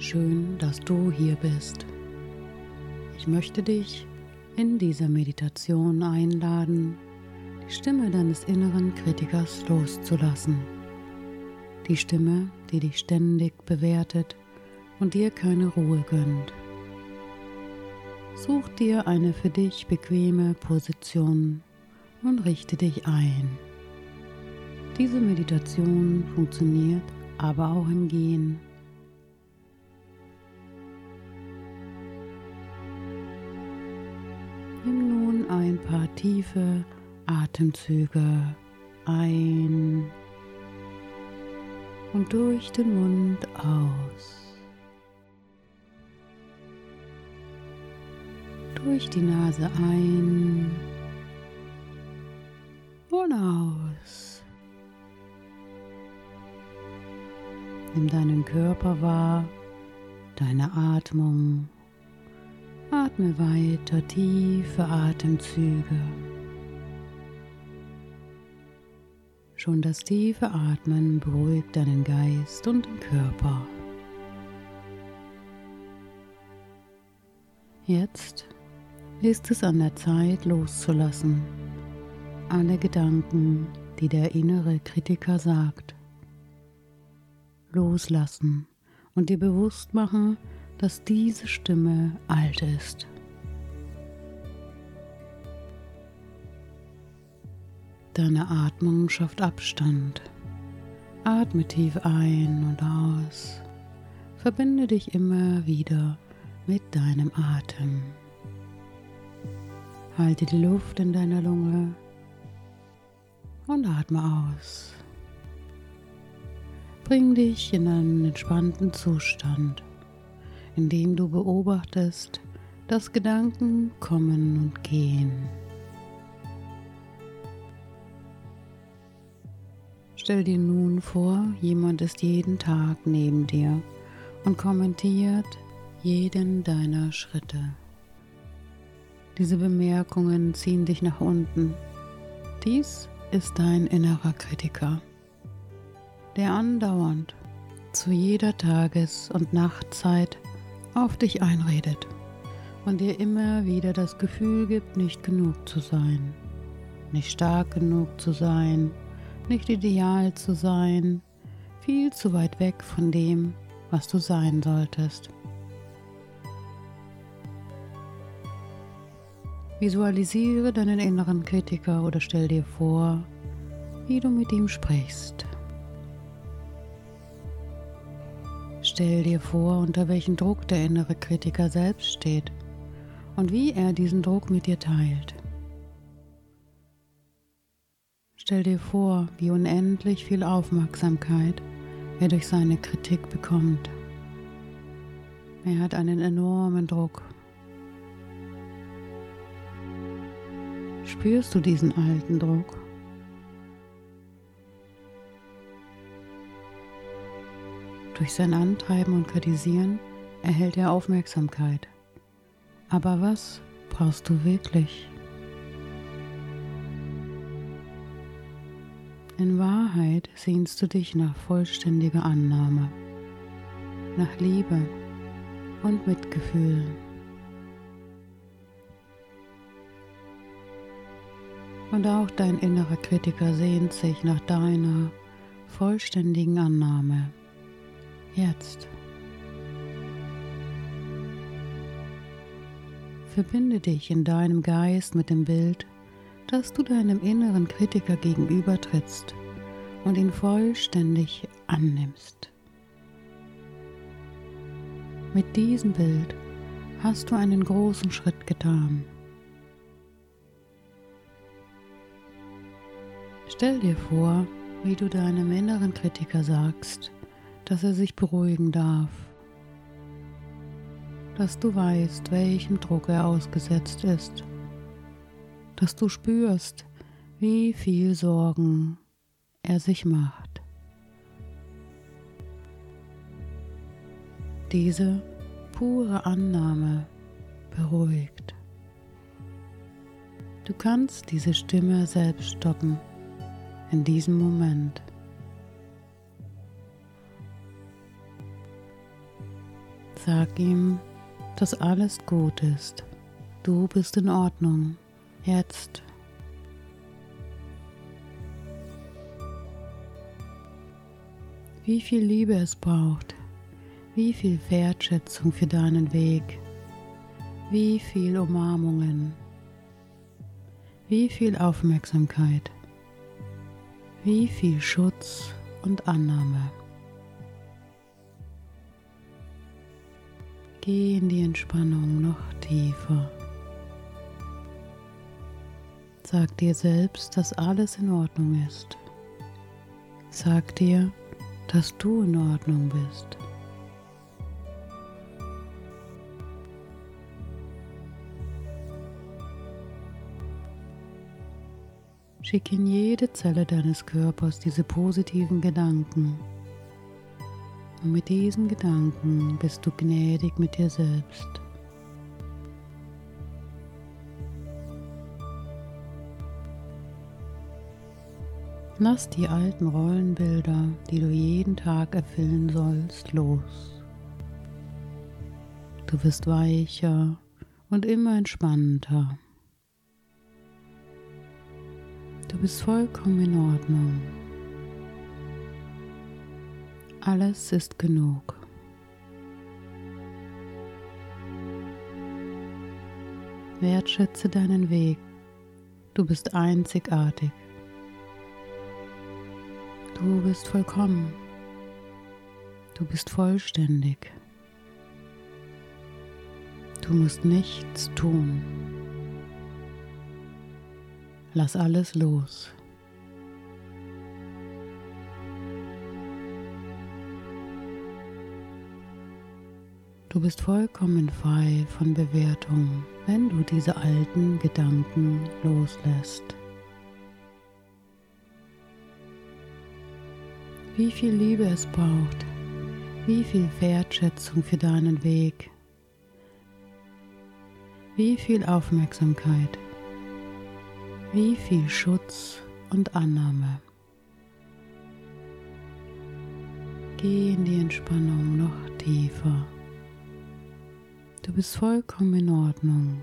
Schön, dass du hier bist. Ich möchte dich in dieser Meditation einladen, die Stimme deines inneren Kritikers loszulassen. Die Stimme, die dich ständig bewertet und dir keine Ruhe gönnt. Such dir eine für dich bequeme Position und richte dich ein. Diese Meditation funktioniert aber auch im Gehen. Ein paar tiefe Atemzüge ein und durch den Mund aus. Durch die Nase ein und aus. Nimm deinen Körper wahr, deine Atmung. Atme weiter tiefe Atemzüge. Schon das tiefe Atmen beruhigt deinen Geist und den Körper. Jetzt ist es an der Zeit loszulassen. Alle Gedanken, die der innere Kritiker sagt. Loslassen und dir bewusst machen, dass diese Stimme alt ist. Deine Atmung schafft Abstand. Atme tief ein und aus. Verbinde dich immer wieder mit deinem Atem. Halte die Luft in deiner Lunge und atme aus. Bring dich in einen entspannten Zustand, in dem du beobachtest, dass Gedanken kommen und gehen. Stell dir nun vor, jemand ist jeden Tag neben dir und kommentiert jeden deiner Schritte. Diese Bemerkungen ziehen dich nach unten. Dies ist dein innerer Kritiker, der andauernd zu jeder Tages- und Nachtzeit auf dich einredet und dir immer wieder das Gefühl gibt, nicht genug zu sein, nicht stark genug zu sein, nicht ideal zu sein, viel zu weit weg von dem, was du sein solltest. Visualisiere deinen inneren Kritiker oder stell dir vor, wie du mit ihm sprichst. Stell dir vor, unter welchem Druck der innere Kritiker selbst steht und wie er diesen Druck mit dir teilt. Stell dir vor, wie unendlich viel Aufmerksamkeit er durch seine Kritik bekommt. Er hat einen enormen Druck Spürst du diesen alten Druck? Durch sein Antreiben und Kritisieren erhält er Aufmerksamkeit. Aber was brauchst du wirklich? In Wahrheit sehnst du dich nach vollständiger Annahme, nach Liebe und Mitgefühl. Und auch dein innerer Kritiker sehnt sich nach deiner vollständigen Annahme. Jetzt. Verbinde dich in deinem Geist mit dem Bild, dass du deinem inneren Kritiker gegenübertrittst und ihn vollständig annimmst. Mit diesem Bild hast du einen großen Schritt getan. Stell dir vor, wie du deinem inneren Kritiker sagst, dass er sich beruhigen darf, dass du weißt, welchem Druck er ausgesetzt ist, dass du spürst, wie viel Sorgen er sich macht. Diese pure Annahme beruhigt. Du kannst diese Stimme selbst stoppen in diesem Moment. Sag ihm, dass alles gut ist. Du bist in Ordnung. Jetzt. Wie viel Liebe es braucht, wie viel Wertschätzung für deinen Weg, wie viel Umarmungen, wie viel Aufmerksamkeit, wie viel Schutz und Annahme. Geh in die Entspannung noch tiefer. Sag dir selbst, dass alles in Ordnung ist. Sag dir, dass du in Ordnung bist. Schick in jede Zelle deines Körpers diese positiven Gedanken. Und mit diesen Gedanken bist du gnädig mit dir selbst. Lass die alten Rollenbilder, die du jeden Tag erfüllen sollst, los. Du wirst weicher und immer entspannter. Du bist vollkommen in Ordnung. Alles ist genug. Wertschätze deinen Weg. Du bist einzigartig. Du bist vollkommen. Du bist vollständig. Du musst nichts tun. Lass alles los. Du bist vollkommen frei von Bewertung, wenn du diese alten Gedanken loslässt. Wie viel Liebe es braucht, wie viel Wertschätzung für deinen Weg, wie viel Aufmerksamkeit, wie viel Schutz und Annahme. Geh in die Entspannung noch tiefer. Du bist vollkommen in Ordnung.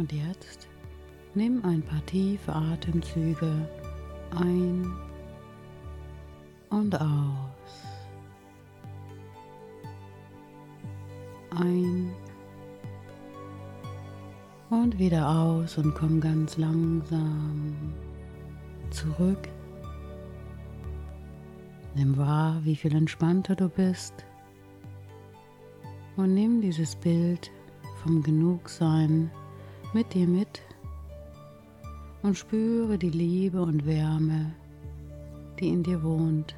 Und jetzt nimm ein paar tiefe Atemzüge ein und aus. Ein und wieder aus und komm ganz langsam zurück. Nimm wahr, wie viel entspannter du bist. Und nimm dieses Bild vom Genugsein mit dir mit und spüre die Liebe und Wärme, die in dir wohnt.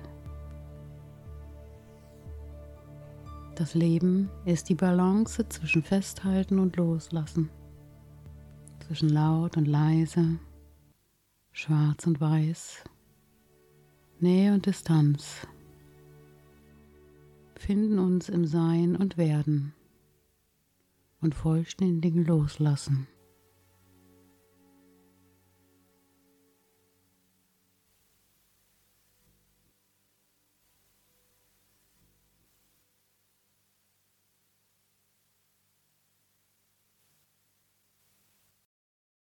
Das Leben ist die Balance zwischen Festhalten und Loslassen, zwischen laut und leise, schwarz und weiß, Nähe und Distanz, finden uns im Sein und Werden und vollständigen Loslassen.